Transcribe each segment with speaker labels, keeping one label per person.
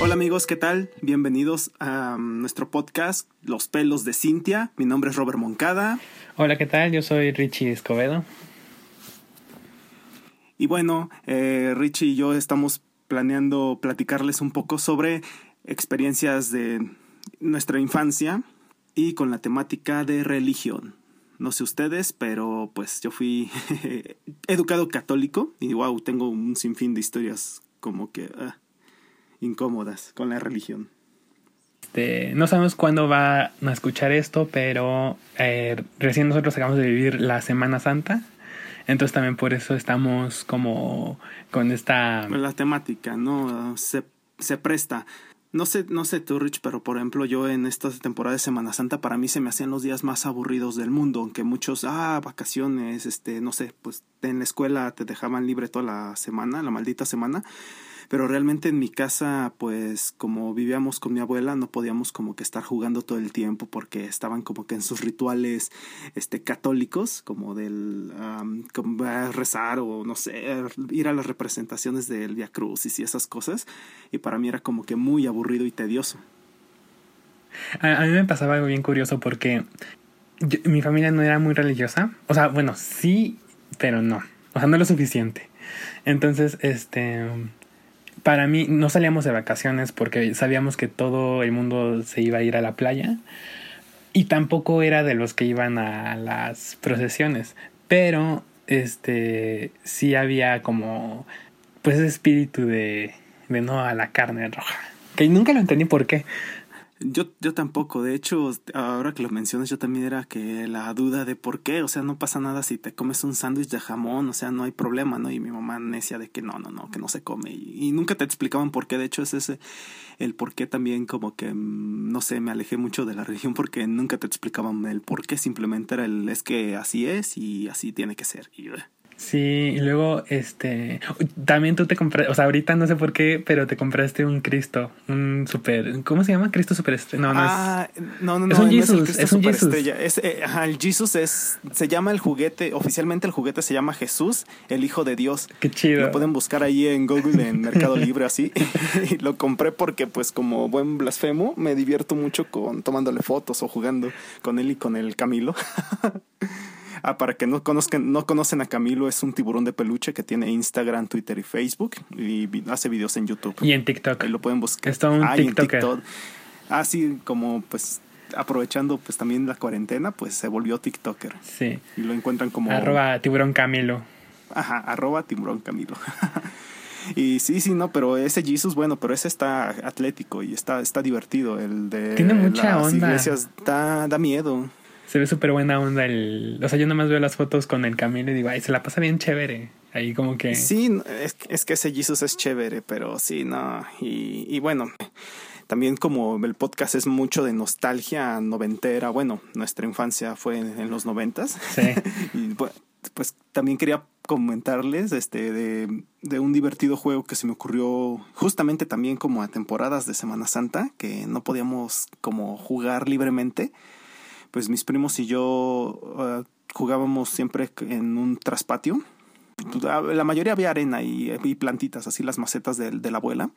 Speaker 1: Hola amigos, ¿qué tal? Bienvenidos a um, nuestro podcast Los pelos de Cintia. Mi nombre es Robert Moncada.
Speaker 2: Hola, ¿qué tal? Yo soy Richie Escobedo.
Speaker 1: Y bueno, eh, Richie y yo estamos planeando platicarles un poco sobre experiencias de nuestra infancia y con la temática de religión. No sé ustedes, pero pues yo fui educado católico y wow, tengo un sinfín de historias como que ah, incómodas con la religión.
Speaker 2: Este, no sabemos cuándo va a escuchar esto, pero eh, recién nosotros acabamos de vivir la Semana Santa. Entonces también por eso estamos como con esta...
Speaker 1: La temática, ¿no? Se, se presta. No sé, no sé tú, Rich, pero por ejemplo, yo en esta temporada de Semana Santa, para mí se me hacían los días más aburridos del mundo, aunque muchos, ah, vacaciones, este, no sé, pues en la escuela te dejaban libre toda la semana, la maldita semana pero realmente en mi casa, pues como vivíamos con mi abuela, no podíamos como que estar jugando todo el tiempo porque estaban como que en sus rituales este, católicos, como del como rezar o no sé, ir a las representaciones del Via Crucis y esas cosas, y para mí era como que muy aburrido y tedioso.
Speaker 2: A, mí me pasaba algo bien curioso porque mi familia no era muy religiosa, o sea, bueno, sí, pero no, o sea, no lo suficiente. Entonces, este para mí no salíamos de vacaciones porque sabíamos que todo el mundo se iba a ir a la playa y tampoco era de los que iban a las procesiones, pero este sí había como pues ese espíritu de, de no a la carne roja, que nunca lo entendí por qué.
Speaker 1: Yo, yo tampoco, de hecho, ahora que lo mencionas, yo también era que la duda de por qué, o sea, no pasa nada si te comes un sándwich de jamón, o sea, no hay problema, ¿no? Y mi mamá necia de que no, no, no, que no se come. Y, nunca te explicaban por qué, de hecho, es ese el por qué también como que, mm, no sé, me alejé mucho de la religión porque nunca te explicaban el por qué, simplemente era el, es que así es y así tiene que ser. Y,
Speaker 2: Sí, y luego, este, también tú te compraste, o sea, ahorita no sé por qué, pero te compraste un Cristo, un super, ¿cómo se llama? Cristo super No, no
Speaker 1: ah, no, no, no, es un Jesus, es, un Jesus. Es, eh, el Jesus es, se llama el juguete, oficialmente el juguete se llama Jesús, el Hijo de Dios.
Speaker 2: Qué chido.
Speaker 1: Lo pueden buscar ahí en Google, en Mercado Libre, así. y lo compré porque, pues, como buen blasfemo, me divierto mucho con tomándole fotos o jugando con él y con el Camilo. Ah, para que no conozcan, no conocen a Camilo, es un tiburón de peluche que tiene Instagram, Twitter y Facebook y hace videos en YouTube.
Speaker 2: Y en TikTok.
Speaker 1: Ahí lo pueden buscar.
Speaker 2: Está un ah, TikTok.
Speaker 1: Así como pues aprovechando pues también la cuarentena, pues se volvió TikToker.
Speaker 2: Sí.
Speaker 1: Y lo encuentran como
Speaker 2: arroba tiburón Camilo.
Speaker 1: Ajá, arroba tiburón Camilo. Y sí, sí, no, pero ese Jesus, bueno, pero ese está atlético y está, está divertido. El de
Speaker 2: Tiene mucha las onda.
Speaker 1: iglesias da, da miedo
Speaker 2: se ve súper buena onda el... O sea, yo nada más veo las fotos con el Camilo y digo, ay, se la pasa bien chévere. Ahí como que...
Speaker 1: Sí, es, es que ese Jesus es chévere, pero sí, no. Y, y bueno, también como el podcast es mucho de nostalgia noventera, bueno, nuestra infancia fue en, los noventas.
Speaker 2: Sí.
Speaker 1: y pues, pues también quería comentarles este de, de, un divertido juego que se me ocurrió justamente también como a temporadas de Semana Santa, que no podíamos como jugar libremente pues mis primos y yo uh, jugábamos siempre en un traspatio. Pues, la mayoría había arena y, plantitas, así las macetas de, de, la abuela.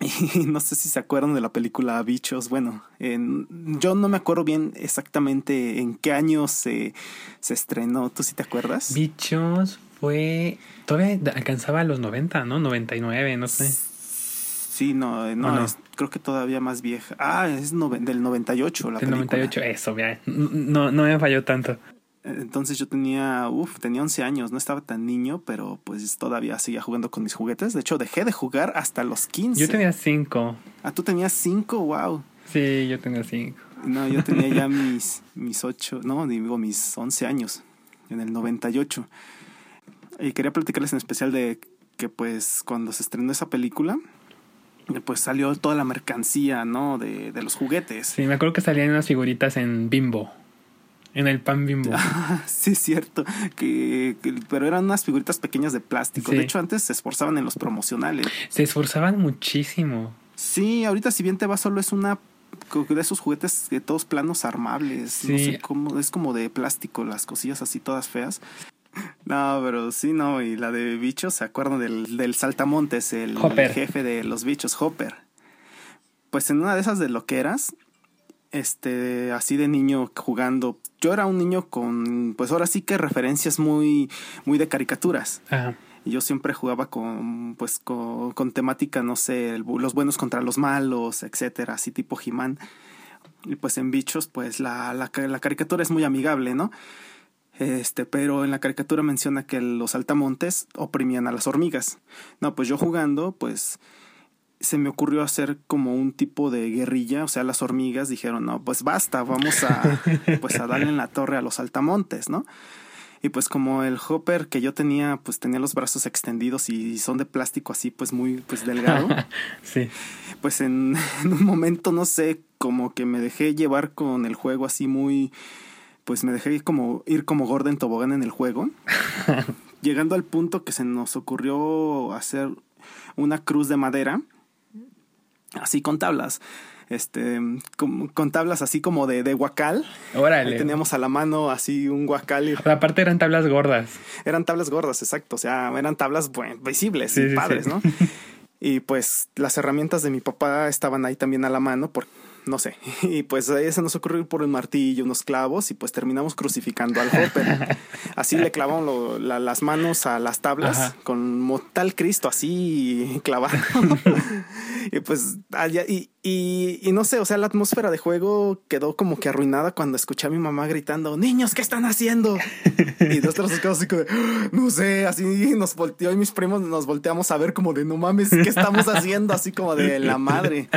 Speaker 1: Y no sé si se acuerdan de la película Bichos. Bueno, yo no me acuerdo bien exactamente en qué año se, se estrenó. ¿Tú sí te acuerdas?
Speaker 2: Bichos fue. Todavía alcanzaba los 90, ¿no? 99, no sé.
Speaker 1: Sí, no, no, creo que todavía más vieja. Ah, es del 98 la del
Speaker 2: 98, eso, vea. No, no me falló tanto.
Speaker 1: Entonces yo tenía, uff, tenía 11 años, no estaba tan niño, pero pues todavía seguía jugando con mis juguetes. De hecho, dejé de jugar hasta los 15.
Speaker 2: Yo tenía 5.
Speaker 1: Ah, tú tenías 5, wow.
Speaker 2: Sí, yo tenía 5.
Speaker 1: No, yo tenía ya mis, mis 8, no, digo mis 11 años, en el 98. Y quería platicarles en especial de que pues cuando se estrenó esa película, pues salió toda la mercancía, ¿no? De, de los juguetes.
Speaker 2: Sí, me acuerdo que salían unas figuritas en Bimbo. En el pan bimbo.
Speaker 1: sí, cierto. Que, pero eran unas figuritas pequeñas de plástico. De hecho, antes se esforzaban en los promocionales.
Speaker 2: Se esforzaban muchísimo.
Speaker 1: Sí, ahorita si bien te va solo es una de esos juguetes de todos planos armables. Sí. No sé cómo, es como de plástico, las cosillas así todas feas. No, pero sí, no, y la de bichos, ¿se acuerdan del, del saltamontes, el, jefe de los bichos, Hopper? Pues en una de esas de lo que eras, este, así de niño jugando, yo era un niño con, pues ahora sí que referencias muy, muy de caricaturas.
Speaker 2: Ajá.
Speaker 1: Y yo siempre jugaba con, pues, con, con temática, no sé, el los buenos contra los malos, etcétera, así tipo He-Man. Y pues en bichos, pues la, la caricatura es muy amigable, ¿no? Este, pero en la caricatura menciona que los altamontes oprimían a las hormigas. No, pues yo jugando, pues se me ocurrió hacer como un tipo de guerrilla, o sea, las hormigas dijeron, no, pues basta, vamos a, pues a darle en la torre a los altamontes, ¿no? Y pues como el hopper que yo tenía, pues tenía los brazos extendidos y son de plástico así, pues muy, pues delgado
Speaker 2: sí.
Speaker 1: pues en, en un momento, no sé, como que me dejé llevar con el juego así muy, pues me dejé como ir como gorda en tobogán en el juego, llegando al punto que se nos ocurrió hacer una cruz de madera, así con tablas. Este, con, con tablas así como de, de guacal. Ahí
Speaker 2: Órale.
Speaker 1: teníamos a la mano así un guacal y
Speaker 2: Aparte eran tablas gordas.
Speaker 1: eran tablas gordas, exacto. O sea, eran tablas bueno, visibles
Speaker 2: Sí,
Speaker 1: y
Speaker 2: sí,
Speaker 1: padres,
Speaker 2: sí.
Speaker 1: ¿no? Y pues las herramientas de mi papá estaban ahí también a la mano, por, no sé. Y pues ahí se nos ocurrió por un martillo, unos clavos, y pues terminamos crucificando al Hopper. Así le clavamos lo- la- las manos a las tablas
Speaker 2: Ajá.
Speaker 1: con tal Cristo así clavado. y pues allá, y, y, y no sé, o sea, la atmósfera de juego quedó como que arruinada cuando escuché a mi mamá gritando, niños, ¿qué están haciendo? y nosotros nos quedamos así como de, "Ah, no sé, así nos volteó y mis primos nos volteamos a ver como de, no mames, ¿qué estamos haciendo? Así como de la madre.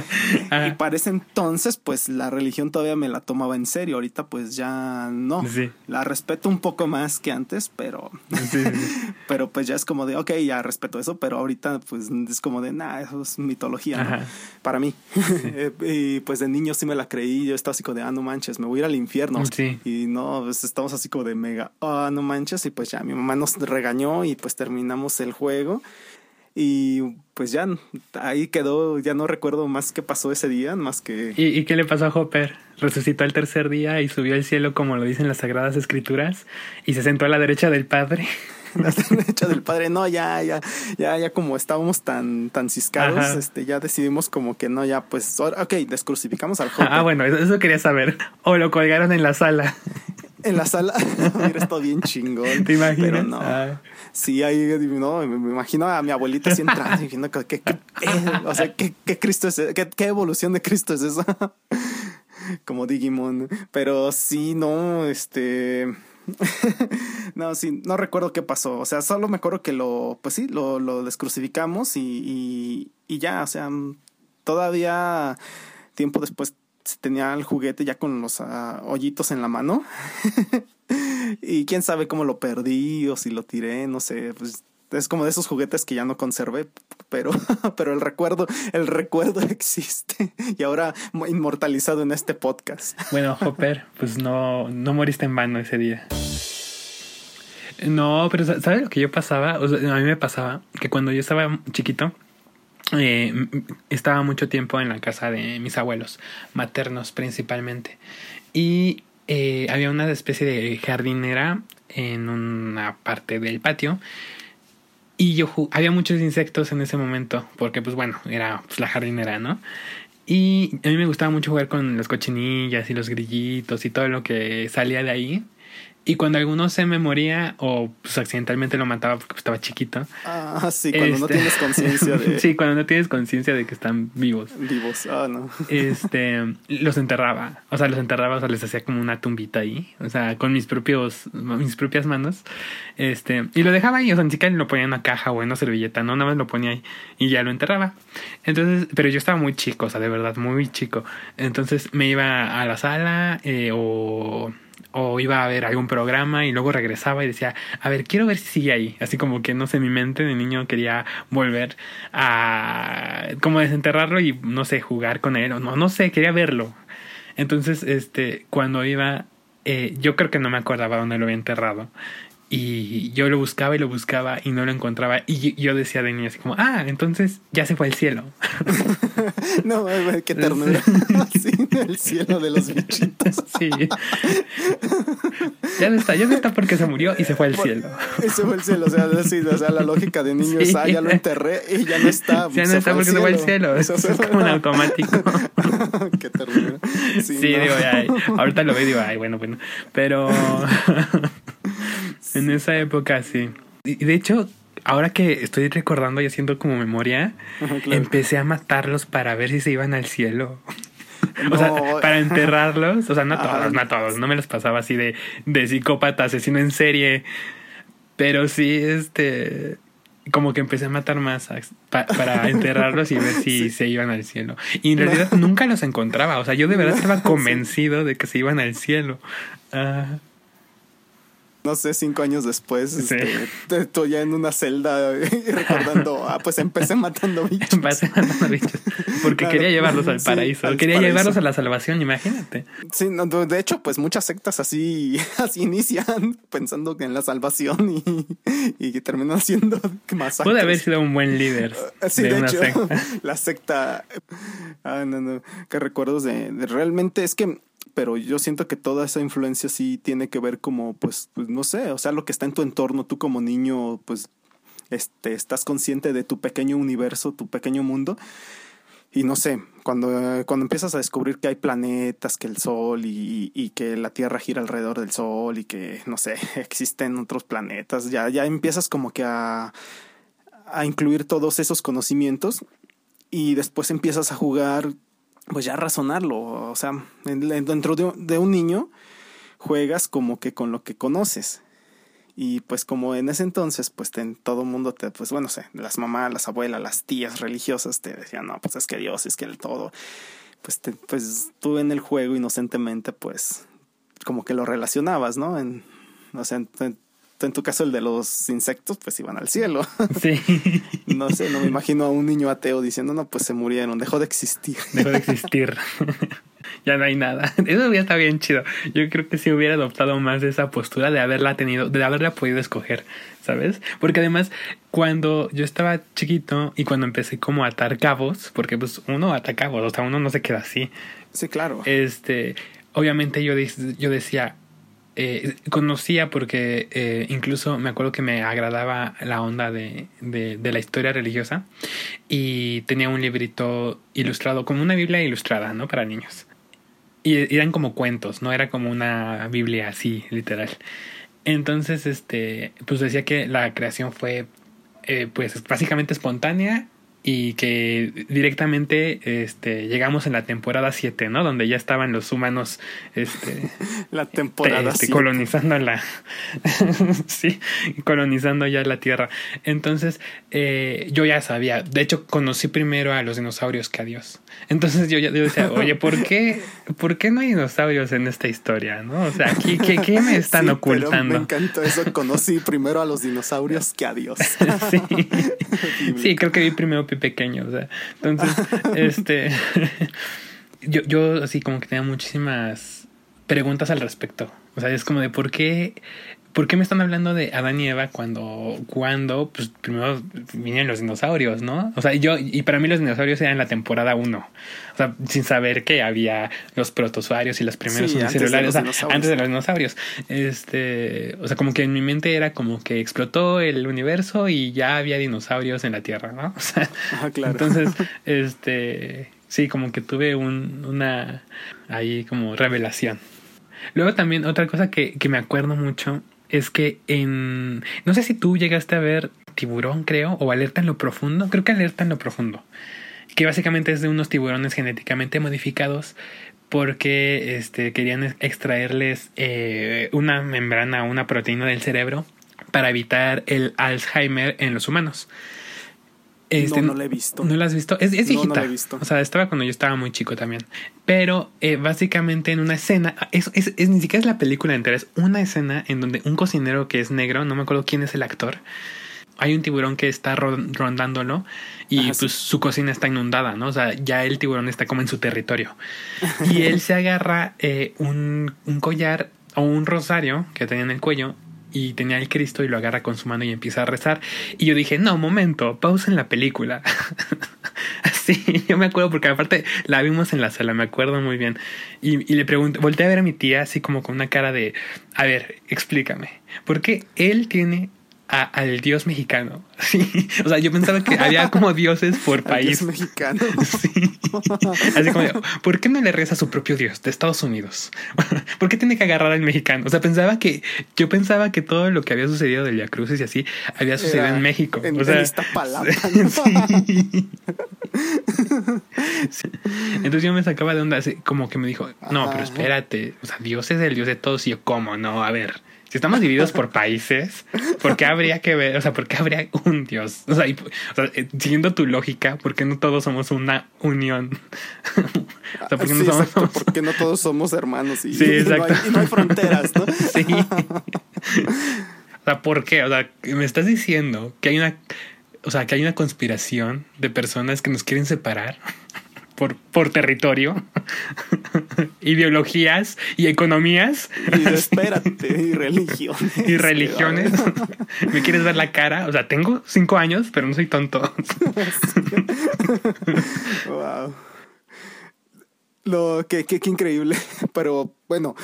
Speaker 1: y para ese entonces, pues la religión todavía me la tomaba en serio. Ahorita pues ya no.
Speaker 2: Sí.
Speaker 1: La respeto un poco más que antes, pero,
Speaker 2: Sí, sí, sí.
Speaker 1: pero pues ya es como de, ok, ya respeto eso, pero ahorita pues es como de, nah, eso es mitología. Para mí. Eh, y pues de niño sí me la creí, yo estaba así como de, ah, no manches, me voy a ir al infierno.
Speaker 2: Sí.
Speaker 1: Y no, pues estamos así como de mega, ah, no manches, y pues ya mi mamá nos regañó y pues terminamos el juego. Y pues ya ahí quedó, ya no recuerdo más qué pasó ese día, más que...
Speaker 2: ¿Y, ¿Y qué le pasó a Hopper? Resucitó al tercer día y subió al cielo como lo dicen las sagradas escrituras y se sentó a la derecha del Padre.
Speaker 1: la derecha del padre. No, ya, ya, ya, ya como estábamos tan, tan ciscados,
Speaker 2: Ajá.
Speaker 1: este, ya decidimos como que no, ya, pues, ok, descrucificamos al Hopper.
Speaker 2: Ah, bueno, eso, quería saber. O lo colgaron en la sala.
Speaker 1: En la sala, hubiera estado bien chingón.
Speaker 2: ¿Te imaginas?
Speaker 1: Pero no.
Speaker 2: Ah.
Speaker 1: Sí, ahí, no, me imagino a mi abuelita así entrando diciendo que, que- que- eh, o sea, ¿qué, qué Cristo es, qué, qué evolución de Cristo es esa? Como Digimon. Pero sí, no, este... no, sí, no recuerdo qué pasó. O sea, solo me acuerdo que lo, pues sí, lo, lo descrucificamos y, y, y ya, o sea, todavía tiempo después tenía el juguete ya con los ah, hoyitos en la mano. y quién sabe cómo lo perdí o si lo tiré, no sé, pues es como de esos juguetes que ya no conservé, pero, pero el recuerdo, el recuerdo existe y ahora inmortalizado en este podcast.
Speaker 2: Bueno, Hopper, pues no, no moriste en vano ese día. No, pero sa- ¿sabes lo que yo pasaba? O sea, a mí me pasaba que cuando yo estaba chiquito, eh, estaba mucho tiempo en la casa de mis abuelos, maternos principalmente. Y eh, había una especie de jardinera en una parte del patio. Y yo había muchos insectos en ese momento, porque pues bueno, era pues, la jardinera, ¿no? Y a mí me gustaba mucho jugar con las cochinillas y los grillitos y todo lo que salía de ahí. Y cuando alguno se me moría o pues accidentalmente lo mataba porque pues, estaba chiquito.
Speaker 1: Ah, sí, cuando no
Speaker 2: este-
Speaker 1: tienes conciencia de
Speaker 2: sí, cuando no tienes conciencia de que están vivos.
Speaker 1: vivos. Ah, no.
Speaker 2: Este, los enterraba. O sea, los enterraba, o sea, les hacía como una tumbita ahí. O sea, con mis propios, mis propias manos. Este, y lo dejaba ahí, o sea, ni siquiera lo ponía en una caja o en una servilleta, no, nada más lo ponía ahí y ya lo enterraba. Entonces, pero yo estaba muy chico, o sea, de verdad, muy chico. Entonces me iba a la sala eh, o, o iba a ver algún programa y luego regresaba y decía, a ver, quiero ver si sigue ahí. Así como que, no sé, mi mente de niño quería volver a como desenterrarlo y, no sé, jugar con él o no, no sé, quería verlo. Entonces, este, cuando iba, eh, yo creo que no me acordaba dónde lo había enterrado. Y yo lo buscaba y lo buscaba y no lo encontraba. Y yo decía de niño así como, ah, entonces ya se fue al cielo.
Speaker 1: no, qué ternura. sí, el cielo de los bichitos. sí.
Speaker 2: Ya no está, ya no está porque se murió y se fue al cielo.
Speaker 1: Y se fue al cielo, o sea, o sea la lógica de niño es, ah, ya lo enterré y ya no está.
Speaker 2: Ya no está porque se fue al cielo. Eso es como un automático.
Speaker 1: qué ternura.
Speaker 2: Sí, digo, ay, ahorita lo veo y digo, ay, bueno, bueno. Pero en esa época sí. Y de hecho, ahora que estoy recordando y haciendo como memoria, empecé a matarlos para ver si se iban al cielo. O sea, para enterrarlos, o sea, no todos, no todos, no me los pasaba así de, de psicópata, asesino en serie, pero sí, este, como que empecé a matar más para enterrarlos y ver si se iban al cielo. Y en realidad nunca los encontraba, o sea, yo de verdad estaba convencido de que se iban al cielo. Ah
Speaker 1: no sé, cinco años después, este, estoy ya en una celda recordando, ah, pues empecé matando bichos.
Speaker 2: Empecé matando bichos. Porque quería llevarlos al paraíso. quería llevarlos a la salvación, imagínate.
Speaker 1: Sí, de hecho, pues muchas sectas así, así inician pensando en la salvación y, y terminan siendo más
Speaker 2: Puede haber sido un buen líder.
Speaker 1: Ah, sí, de, hecho, La secta. Ah, no, no. Que recuerdos de realmente es que pero yo siento que toda esa influencia sí tiene que ver como, pues, pues, no sé, o sea, lo que está en tu entorno, tú como niño, pues, este, estás consciente de tu pequeño universo, tu pequeño mundo. Y no sé, cuando, cuando empiezas a descubrir que hay planetas, que el Sol y, y, que la Tierra gira alrededor del Sol y que, no sé, existen otros planetas, ya, ya empiezas como que a, a incluir todos esos conocimientos y después empiezas a jugar pues ya razonarlo, o sea, dentro de, un niño juegas como que con lo que conoces. Y pues como en ese entonces, pues en todo mundo te, pues bueno, sé, las mamás, las abuelas, las tías religiosas te decían, no, pues es que Dios, es que el todo. Pues, te, pues tú en el juego inocentemente, pues como que lo relacionabas, ¿no? O sea, en, en tu caso el de los insectos, pues iban al cielo. Sí. no sé, no me imagino a un niño ateo diciendo, no, pues se murieron, dejó de existir.
Speaker 2: Dejó de existir. ya no hay nada. Eso hubiera estado bien chido. Yo creo que si hubiera adoptado más esa postura de haberla tenido, de haberla podido escoger, ¿sabes? Porque además, cuando yo estaba chiquito y cuando empecé como a atar cabos, porque pues uno ata cabos, o sea, uno no se queda así.
Speaker 1: Sí, claro.
Speaker 2: Este, obviamente yo, yo decía, eh, conocía porque eh, incluso me acuerdo que me agradaba la onda de, de, la historia religiosa y tenía un librito ilustrado, como una Biblia ilustrada, ¿no? Para niños. Y eran como cuentos, no era como una Biblia así, literal. Entonces, este, pues decía que la creación fue, eh, pues, básicamente espontánea y que directamente este, llegamos en la temporada 7, ¿no? Donde ya estaban los humanos este,
Speaker 1: la temporada
Speaker 2: este, colonizando la sí, colonizando ya la Tierra. Entonces, eh, yo ya sabía, de hecho conocí primero a los dinosaurios que a Dios. Entonces yo ya yo decía, oye, ¿por qué, ¿por qué no hay dinosaurios en esta historia? ¿no? O sea, ¿qué, qué, qué me están ocultando?
Speaker 1: me encantó eso, conocí primero a los dinosaurios que a Dios.
Speaker 2: sí. sí, creo que vi primero pequeño, o sea, entonces, este, yo, yo así como que tenía muchísimas preguntas al respecto. O sea, es como de por qué ¿por qué me están hablando de Adán y Eva cuando, cuando, pues primero vienen los dinosaurios, ¿no? O sea, yo, y para mí los dinosaurios eran la temporada 1. O sea, sin saber que había los protozoarios y los primeros unicelulares, o sea, antes de los dinosaurios. Este, o sea, como que en mi mente era como que explotó el universo y ya había dinosaurios en la Tierra, ¿no? O sea, claro. entonces, este, sí, como que tuve un, una, ahí como revelación. Luego también otra cosa que, que me acuerdo mucho es que en... No sé si tú llegaste a ver Tiburón, creo, o Alerta en lo Profundo. Creo que Alerta en lo Profundo. Que básicamente es de unos tiburones genéticamente modificados porque este, querían extraerles eh, una membrana, una proteína del cerebro para evitar el Alzheimer en los humanos.
Speaker 1: Este, no, no la he visto.
Speaker 2: ¿No la has visto? Es, es viejita. O sea, estaba cuando yo estaba muy chico también. Pero eh, básicamente en una escena, es, es, ni siquiera es la película entera, es una escena en donde un cocinero que es negro, no me acuerdo quién es el actor, hay un tiburón que está rondándolo y pues su cocina está inundada, ¿no? O sea, ya el tiburón está como en su territorio. Y él se agarra eh, un, un collar o un rosario que tenía en el cuello y tenía el Cristo y lo agarra con su mano y empieza a rezar. Y yo dije, no, momento, pausa en la película. Así, yo me acuerdo porque aparte la vimos en la sala, me acuerdo muy bien. Y, y le pregunté, volteé a ver a mi tía así como con una cara de, a ver, explícame, ¿por qué él tiene al dios mexicano. Sí. O sea, yo pensaba que había como dioses por país.
Speaker 1: Dios mexicano.
Speaker 2: Sí. Así como, ¿por qué no le reza a su propio dios de Estados Unidos? ¿Por qué tiene que agarrar al mexicano? O sea, pensaba que, yo pensaba que todo lo que había sucedido de Via Cruces y así había sucedido en México.
Speaker 1: En,
Speaker 2: o sea,
Speaker 1: esta palabra.
Speaker 2: Sí. Entonces yo me sacaba de onda, así, como que me dijo, no, pero espérate, o sea, Dios es el Dios de todos y yo, ¿cómo? No, a ver, si estamos divididos por países, ¿por qué habría que ver? O sea, ¿por qué habría un Dios? O sea, y, o sea eh, siguiendo tu lógica, ¿por qué no todos somos una unión?
Speaker 1: o sea, ¿por qué, sí, no, somos... exacto, ¿por qué no todos somos hermanos y,
Speaker 2: sí, exacto.
Speaker 1: Y, no hay, y no hay fronteras, ¿no?
Speaker 2: sí. O sea, ¿por qué? O sea, me estás diciendo que hay una, o sea, que hay una conspiración de personas que nos quieren separar por, por territorio, ideologías y economías.
Speaker 1: Y espérate, y religiones.
Speaker 2: Y religiones. ¿Me quieres ver la cara? O sea, tengo cinco años, pero no soy tonto.
Speaker 1: wow. Lo que, que, que increíble. Pero bueno,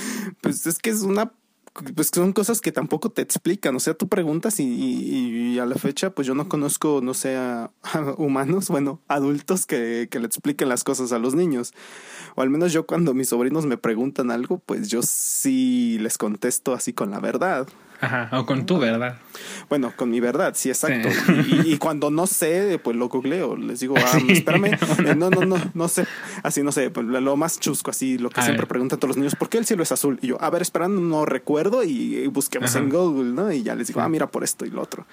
Speaker 1: pues es que es una pues son cosas que tampoco te explican. O sea, tú preguntas y, a la fecha, pues yo no conozco, no sé, humanos, bueno, adultos que, que, le expliquen las cosas a los niños. O al menos yo cuando mis sobrinos me preguntan algo, pues yo sí les contesto así con la verdad.
Speaker 2: Ajá, o con tu verdad.
Speaker 1: Bueno, con mi verdad, sí, exacto. Sí. Y, y, cuando no sé, pues lo googleo. Les digo, ah, sí. espérame, eh, no, no, no, no sé. Así, no sé, pues, lo más chusco, así, lo que a siempre ver. preguntan todos los niños, ¿por qué el cielo es azul? Y yo, a ver, esperando, no recuerdo y busquemos Ajá. en Google, ¿no? Y ya les digo, ah, mira por esto y lo otro.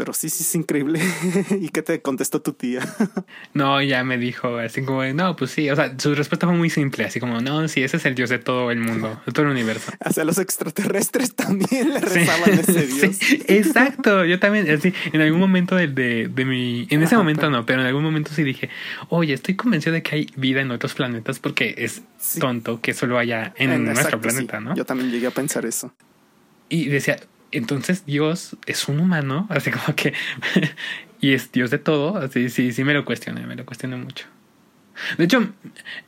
Speaker 1: Pero sí, sí, es increíble. ¿Y qué te contestó tu tía?
Speaker 2: no, ya me dijo así como, no, pues sí. O sea, su respuesta fue muy simple, así como, no, sí, ese es el dios de todo el mundo, de todo el universo.
Speaker 1: Hacia los extraterrestres también le rezaban sí. ese dios.
Speaker 2: Sí, exacto. Yo también, así, en algún momento de, de, de mi. En ese Ajá, momento pero... no, pero en algún momento sí dije, oye, estoy convencido de que hay vida en otros planetas porque es sí. tonto que solo haya en, en nuestro exacto, planeta, ¿no?
Speaker 1: Yo también llegué a pensar eso.
Speaker 2: Y decía, entonces Dios es un humano, así como que, y es Dios de todo, así sí, sí me lo cuestioné, me lo cuestioné mucho. De hecho,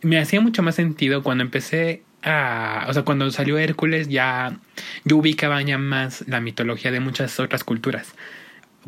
Speaker 2: me hacía mucho más sentido cuando empecé a, o sea, cuando salió Hércules ya yo ubicaba ya más la mitología de muchas otras culturas.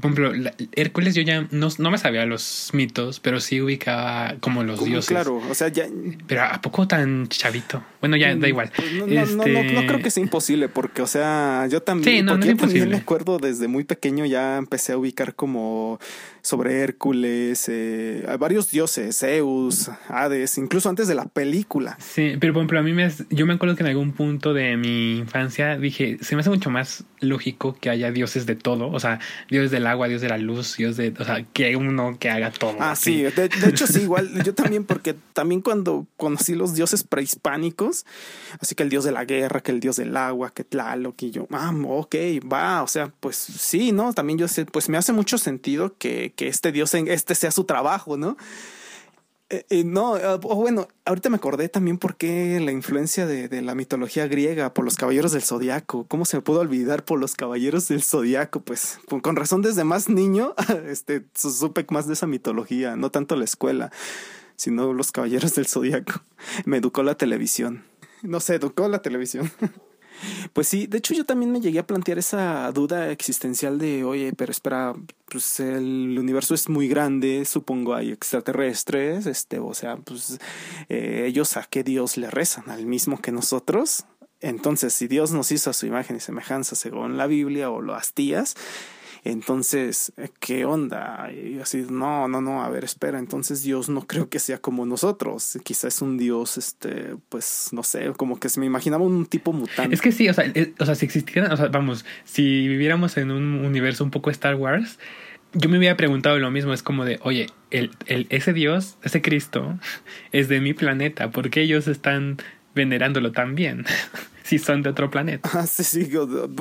Speaker 2: Por ejemplo, la, Hércules yo ya no, no, me sabía los mitos, pero sí ubicaba como los como dioses.
Speaker 1: Claro, o sea, ya...
Speaker 2: Pero ¿a poco tan chavito? Bueno, ya da igual.
Speaker 1: Pues no, este... no, no, no, no, creo que sea imposible, porque, o sea, yo también...
Speaker 2: Sí, no, es imposible.
Speaker 1: me acuerdo desde muy pequeño ya empecé a ubicar como sobre Hércules, eh, varios dioses, Zeus, Hades, incluso antes de la película.
Speaker 2: Sí, pero por ejemplo, a mí me... Yo me acuerdo que en algún punto de mi infancia dije, se me hace mucho más lógico que haya dioses de todo, o sea, dioses del agua, dios de la luz, dios de, o sea, que hay uno que haga todo.
Speaker 1: Ah, así. sí, de, de, hecho sí, igual yo también porque también cuando conocí los dioses prehispánicos, así que el dios de la guerra, que el dios del agua, que Tlaloc y yo, ah, ok, va, o sea, pues sí, ¿no? También yo sé, pues me hace mucho sentido que, que este dios, este sea su trabajo, ¿no? Eh, eh, no, oh, bueno, ahorita me acordé también por qué la influencia de, de, la mitología griega por los caballeros del zodiaco. ¿Cómo se me pudo olvidar por los caballeros del zodiaco? Pues con, con razón desde más niño, este, supe más de esa mitología, no tanto la escuela, sino los caballeros del zodiaco. Me educó la televisión. No sé, educó la televisión. Pues sí, de hecho yo también me llegué a plantear esa duda existencial de, oye, pero espera, pues el universo es muy grande, supongo hay extraterrestres, este, o sea, pues eh, ellos a qué Dios le rezan, al mismo que nosotros. Entonces, si Dios nos hizo a su imagen y semejanza según la Biblia o las tías, entonces, ¿qué onda? Y así, no, no, no, a ver, espera, entonces Dios no creo que sea como nosotros. Quizás es un Dios, este, pues, no sé, como que se me imaginaba un tipo mutante.
Speaker 2: Es que sí, o sea, es, o sea, si existieran, o sea, vamos, si viviéramos en un universo un poco Star Wars, yo me hubiera preguntado lo mismo, es como de, oye, el, el, ese Dios, ese Cristo, es de mi planeta, ¿por qué ellos están venerándolo tan bien? si son de otro planeta.
Speaker 1: Ah, sí, sí.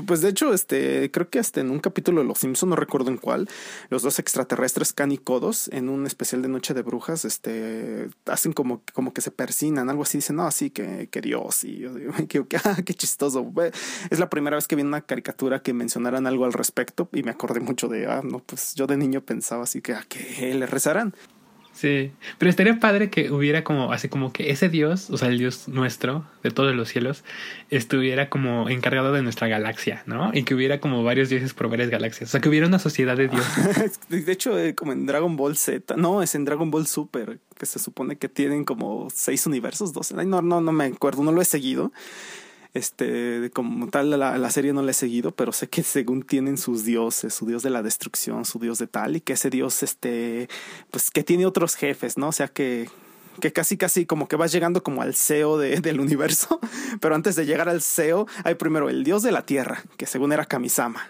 Speaker 1: Pues de hecho, este, creo que hasta en un capítulo de Los Simpson, no recuerdo en cuál, los dos extraterrestres Can y Codos, en un especial de Noche de Brujas, este, hacen como, como que se persinan, algo así, dicen, no, así que, que Dios, y yo digo, que, ah, qué chistoso. Es la primera vez que vi una caricatura que mencionaran algo al respecto y me acordé mucho de, ah, no, pues yo de niño pensaba así que a que le rezarán.
Speaker 2: Sí, pero estaría padre que hubiera como, así como que ese Dios, o sea, el Dios nuestro, de todos los cielos, estuviera como encargado de nuestra galaxia, ¿no? Y que hubiera como varios dioses por varias galaxias. O sea, que hubiera una sociedad de Dios.
Speaker 1: de hecho, eh, como en Dragon Ball Z, no, es en Dragon Ball Super, que se supone que tienen como seis universos, dos. no, no, no me acuerdo, no lo he seguido. Este, como tal, la, la, serie no la he seguido, pero sé que según tienen sus dioses, su dios de la destrucción, su dios de tal, y que ese dios, este, pues que tiene otros jefes, ¿no? O sea que, que casi casi como que vas llegando como al CEO de, del universo, pero antes de llegar al CEO hay primero el dios de la tierra, que según era Kamisama.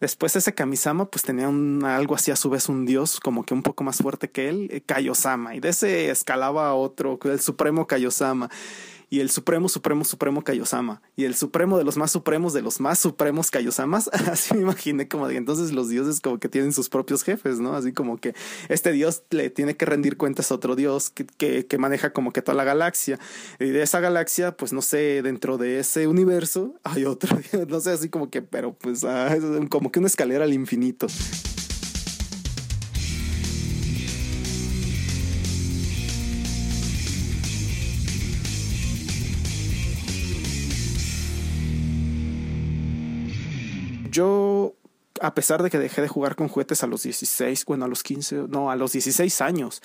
Speaker 1: Después ese Kamisama pues tenía un, algo así a su vez un dios como que un poco más fuerte que él, eh, Kaiosama, y de ese escalaba a otro, el supremo Kaiosama y el supremo, supremo, supremo Kaiosama y el supremo de los más supremos de los más supremos Kaiosamas. Así me imaginé como de entonces los dioses como que tienen sus propios jefes, ¿no? Así como que este dios le tiene que rendir cuentas a otro dios que, que, que maneja como que toda la galaxia. Y de esa galaxia, pues no sé, dentro de ese universo hay otro, no sé, así como que, pero pues ah, como que una escalera al infinito. Yo, a pesar de que dejé de jugar con juguetes a los 16, bueno, a los 15, no, a los 16 años,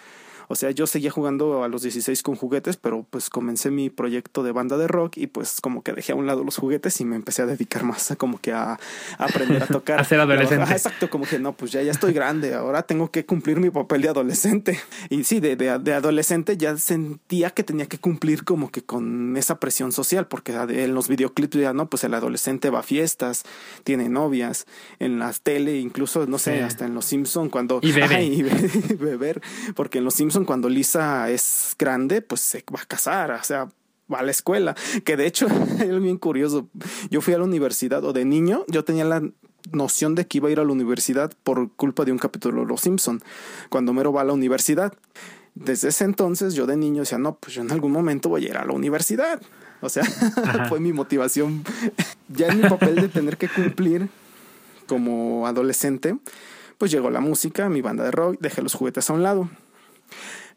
Speaker 1: o sea, yo seguía jugando a los 16 con juguetes, pero pues comencé mi proyecto de banda de rock y pues como que dejé a un lado los juguetes y me empecé a dedicar más a como que a, aprender a tocar.
Speaker 2: a ser adolescente.
Speaker 1: exacto, como que no, pues ya, ya estoy grande, ahora tengo que cumplir mi papel de adolescente. Y sí, de, de, de adolescente ya sentía que tenía que cumplir como que con esa presión social, porque en los videoclips ya no, pues el adolescente va a fiestas, tiene novias, en la tele, incluso, no sé, hasta en los Simpson cuando...
Speaker 2: Y,
Speaker 1: y beber, porque en los Simpson cuando Lisa es grande, pues se va a casar, o sea, va a la escuela. Que de hecho, es bien curioso. Yo fui a la universidad, o de niño, yo tenía la noción de que iba a ir a la universidad por culpa de un capítulo de Los Simpson, cuando Mero va a la universidad. Desde ese entonces, yo de niño decía, no, pues yo en algún momento voy a ir a la universidad. O sea, fue mi motivación. ya en mi papel de tener que cumplir como adolescente, pues llegó la música, mi banda de rock, dejé los juguetes a un lado.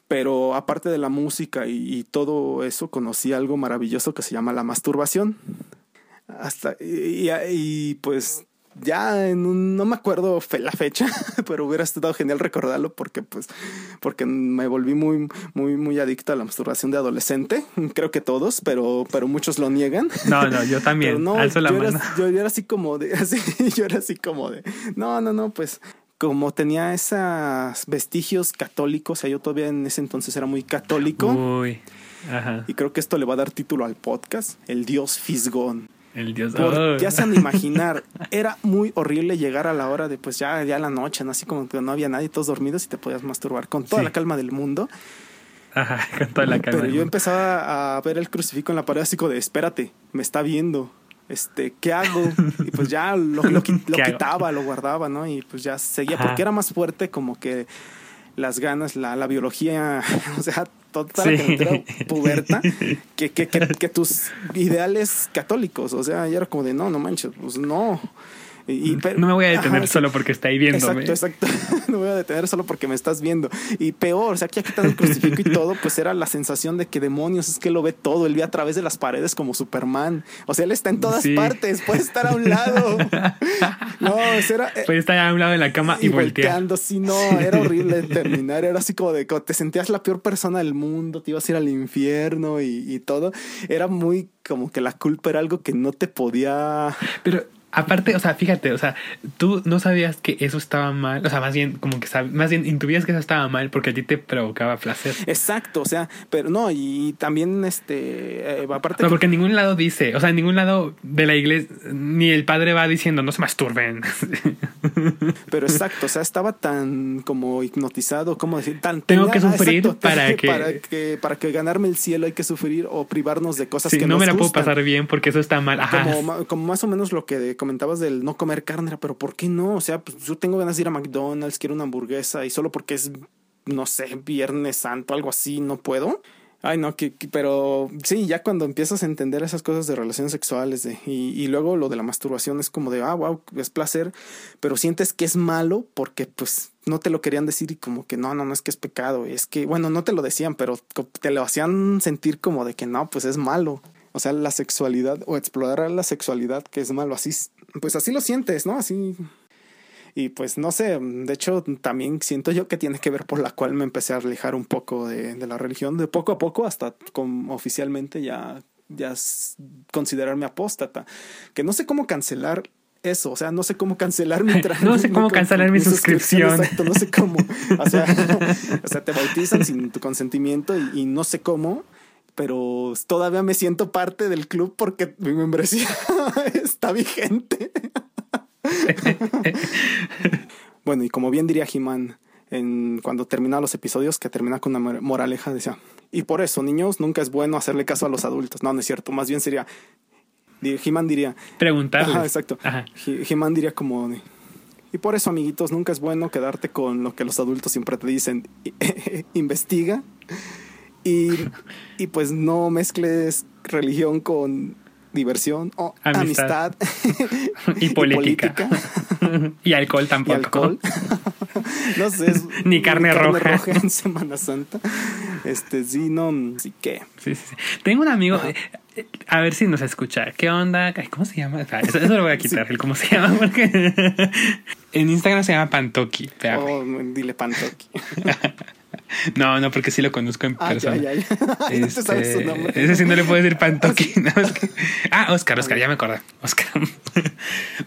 Speaker 1: Pero aparte de la música y, todo eso, conocí algo maravilloso que se llama la masturbación. Hasta, y, y pues ya en un, no me acuerdo la fecha, pero hubiera estado genial recordarlo porque pues porque me volví muy muy muy adicto a la masturbación de adolescente, creo que todos, pero pero muchos lo niegan.
Speaker 2: No, no, yo también.
Speaker 1: no, yo, Era, yo, era, así como de así, yo era así como de no, no, no, pues como tenía esos vestigios católicos, o sea, yo todavía en ese entonces era muy católico.
Speaker 2: Uy. Ajá.
Speaker 1: Y creo que esto le va a dar título al podcast, El Dios Fisgón.
Speaker 2: El Dios.
Speaker 1: Por, ya se han de imaginar, era muy horrible llegar a la hora de pues ya, ya la noche, ¿no? así como que no había nadie, todos dormidos y te podías masturbar con toda la calma del mundo.
Speaker 2: Ajá, con toda la calma.
Speaker 1: Pero yo empezaba a ver el crucifijo en la pared así como de, espérate, me está viendo este, ¿qué hago? Y pues ya lo, lo, quitaba, lo guardaba, ¿no? Y pues ya seguía, porque era más fuerte como que las ganas, la, la biología, o sea, toda la cultura puberta, que, que, que, que, tus ideales católicos, o sea, ya era como de, no, no manches, pues no.
Speaker 2: Y, no me voy a detener solo porque está ahí viéndome.
Speaker 1: Exacto, exacto. No me voy a detener solo porque me estás viendo. Y peor, o sea, que ya quitado el crucifijo y todo, pues era la sensación de que demonios, es que lo ve todo. Él ve a través de las paredes como Superman. O sea, él está en todas partes, puede estar a un lado. No, era.
Speaker 2: Eh, puede estar a un lado de la cama y, y volteando.
Speaker 1: Sí, no, era horrible terminar. Era así como de que te sentías la peor persona del mundo, te ibas a ir al infierno y, y todo. Era muy como que la culpa era algo que no te podía.
Speaker 2: Pero Aparte, o sea, fíjate, o sea, tú no sabías que eso estaba mal, o sea, más bien como que más bien intuías que eso estaba mal porque a ti te provocaba placer.
Speaker 1: Exacto, o sea, pero no, y también este, eh, aparte...
Speaker 2: No, porque en ningún lado dice, o sea, en ningún lado de la iglesia, ni el padre va diciendo, no se masturben.
Speaker 1: Pero exacto, o sea, estaba tan como hipnotizado, como decir, tan...
Speaker 2: Tengo que sufrir para que...
Speaker 1: para que... Para que ganarme el cielo hay que sufrir o privarnos de cosas
Speaker 2: sí,
Speaker 1: que
Speaker 2: no me la
Speaker 1: gustan.
Speaker 2: puedo pasar bien porque eso está mal. Ajá.
Speaker 1: Como, como más o menos lo que comentabas del no comer carne, pero ¿por qué no? O sea, pues yo tengo ganas de ir a McDonald's, quiero una hamburguesa y solo porque es, no sé, Viernes Santo, algo así, no puedo. Ay, no, que, pero sí, ya cuando empiezas a entender esas cosas de relaciones sexuales y, y, luego lo de la masturbación es como de, ah, wow, es placer, pero sientes que es malo porque pues no te lo querían decir y como que no, no, no es que es pecado, es que, bueno, no te lo decían, pero te lo hacían sentir como de que no, pues es malo. O sea, la sexualidad o explorar la sexualidad que es malo, así, pues así lo sientes, ¿no? Así y pues no sé, de hecho también siento yo que tiene que ver por la cual me empecé a alejar un poco de, de la religión, de poco a poco hasta con, oficialmente ya, ya considerarme apóstata, que no sé cómo cancelar eso, o sea, no sé cómo cancelar mi
Speaker 2: No sé cómo cancelar mi, mi suscripción. suscripción.
Speaker 1: Exacto, no sé cómo. O sea, o sea, te bautizan sin tu consentimiento y, y no sé cómo pero todavía me siento parte del club porque mi membresía está vigente. bueno, y como bien diría He-Man, en, cuando termina los episodios, que termina con una moraleja, decía, y por eso, niños, nunca es bueno hacerle caso a los adultos. No, no es cierto, más bien sería, He-Man diría...
Speaker 2: Preguntarles.
Speaker 1: Ajá, exacto. He-Man diría como... Y por eso, amiguitos, nunca es bueno quedarte con lo que los adultos siempre te dicen. Investiga. Y, y pues no mezcles religión con diversión o amistad,
Speaker 2: amistad. y, política. y, política. y alcohol tampoco.
Speaker 1: Y alcohol. no sé. Es,
Speaker 2: ni carne,
Speaker 1: carne
Speaker 2: roja.
Speaker 1: roja. en Semana Santa. Este, sí, no, sí que.
Speaker 2: Sí, sí, sí. Tengo un amigo. Ah. A ver si nos escucha. ¿Qué onda? ¿Cómo se llama? Eso, eso lo voy a quitar, el cómo se llama, porque en Instagram se llama Pantoki.
Speaker 1: Oh, dile Pantoki.
Speaker 2: No, no, porque sí lo conozco en
Speaker 1: ah,
Speaker 2: persona.
Speaker 1: Ya, ya, ya. Este, no te sabes su nombre.
Speaker 2: Ese sí no le puedo decir Pantoki. No, es que... Ah, Oscar, Oscar, ya me acordé. Oscar.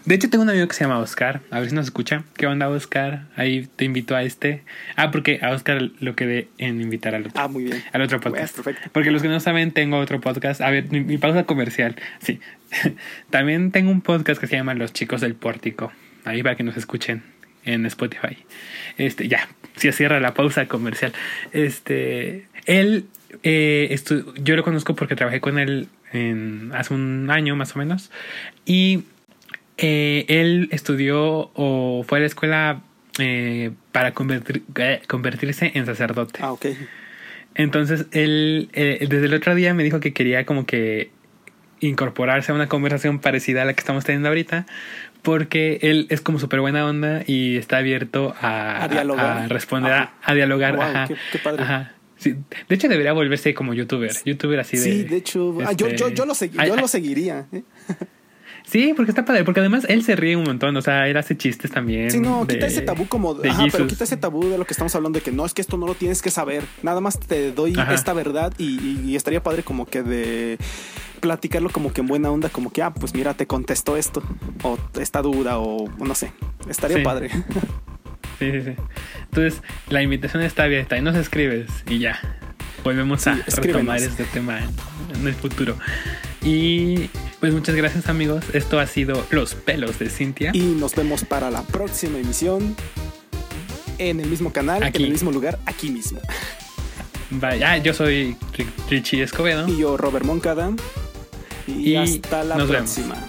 Speaker 2: De hecho, tengo un amigo que se llama Oscar. A ver si nos escucha. ¿Qué onda, Oscar? Ahí te invito a este. Ah, porque a Oscar lo quedé en invitar al otro.
Speaker 1: Ah, muy bien.
Speaker 2: Al otro podcast.
Speaker 1: Perfecto.
Speaker 2: Porque los que no saben, tengo otro podcast. A ver, mi, mi pausa comercial. Sí. También tengo un podcast que se llama Los Chicos del Pórtico. Ahí para que nos escuchen en Spotify. Este, ya, se cierra la pausa comercial. Este, él, eh, yo lo conozco porque trabajé con él en, hace un año más o menos. Y eh, él estudió o fue a la escuela eh, para convertir, convertirse en sacerdote.
Speaker 1: Ah, ok.
Speaker 2: Entonces él, desde el otro día me dijo que quería como que incorporarse a una conversación parecida a la que estamos teniendo ahorita, porque él es como súper buena onda y está abierto a,
Speaker 1: a, dialogar.
Speaker 2: a responder, a, a, dialogar.
Speaker 1: Wow,
Speaker 2: ajá,
Speaker 1: qué, qué padre.
Speaker 2: Ajá. Sí. De hecho, debería volverse como youtuber. Youtuber así de.
Speaker 1: Sí, de hecho. Este... Ah, yo, yo, yo, lo, segui yo lo seguiría. ¿eh?
Speaker 2: Sí, porque está padre, porque además él se ríe un montón, o sea, él hace chistes también.
Speaker 1: Sí, no, de, quita ese tabú como, de ajá, pero quita ese tabú de lo que estamos hablando de que no es que esto no lo tienes que saber, nada más te doy ajá. esta verdad y, y, y, estaría padre como que de platicarlo como que en buena onda, como que, ah, pues mira, te contesto esto, o esta duda, o no sé, estaría
Speaker 2: Sí.
Speaker 1: padre.
Speaker 2: Sí, sí, sí. Entonces, la invitación está abierta y nos escribes y ya. Volvemos
Speaker 1: Sí,
Speaker 2: a
Speaker 1: escríbenos.
Speaker 2: retomar este tema en, el futuro. Y pues muchas gracias amigos. Esto ha sido Los pelos de Cintia.
Speaker 1: Y nos vemos para la próxima emisión en el mismo canal,
Speaker 2: Aquí.
Speaker 1: en el mismo lugar, aquí mismo.
Speaker 2: Vaya, yo soy Ri- Richie Escobedo.
Speaker 1: Y yo, Robert Moncada. Y,
Speaker 2: Y
Speaker 1: hasta la
Speaker 2: nos vemos.
Speaker 1: próxima.